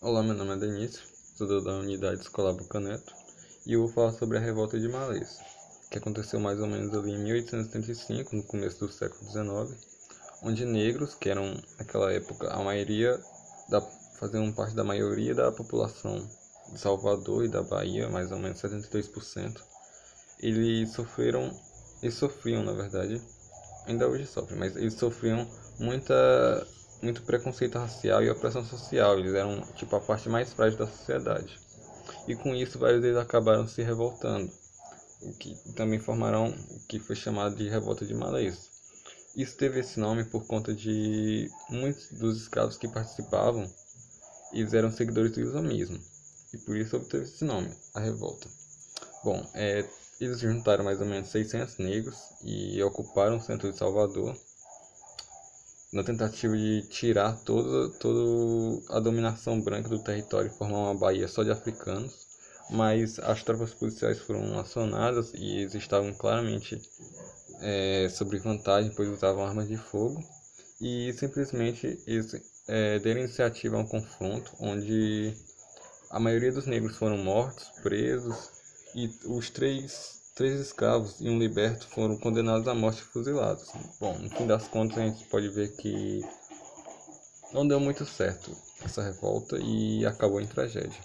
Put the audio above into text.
Olá, meu nome é Denício, sou da Unidade Escolar Bucaneto e eu vou falar sobre a Revolta de Malês, que aconteceu mais ou menos ali em 1835, no começo do século XIX, onde negros, que eram naquela época a maioria, da, faziam parte da maioria da população de Salvador e da Bahia, mais ou menos 72%, eles sofreram, eles sofriam na verdade, ainda hoje sofrem, mas eles sofriam muita muito preconceito racial e opressão social. Eles eram tipo a parte mais frágil da sociedade. E com isso vários deles acabaram se revoltando, o que também formaram o que foi chamado de revolta de Malês. Isso teve esse nome por conta de muitos dos escravos que participavam, eles eram seguidores do islamismo. E por isso obteve esse nome, a revolta. Bom, é, eles juntaram mais ou menos 600 negros e ocuparam o centro de Salvador na tentativa de tirar toda, toda a dominação branca do território e formar uma Bahia só de africanos, mas as tropas policiais foram acionadas e eles estavam claramente é, sobre vantagem, pois usavam armas de fogo, e simplesmente eles é, deram iniciativa a um confronto onde a maioria dos negros foram mortos, presos, e os três Três escravos e um liberto foram condenados à morte fuzilados. Bom, no fim das contas a gente pode ver que não deu muito certo essa revolta e acabou em tragédia.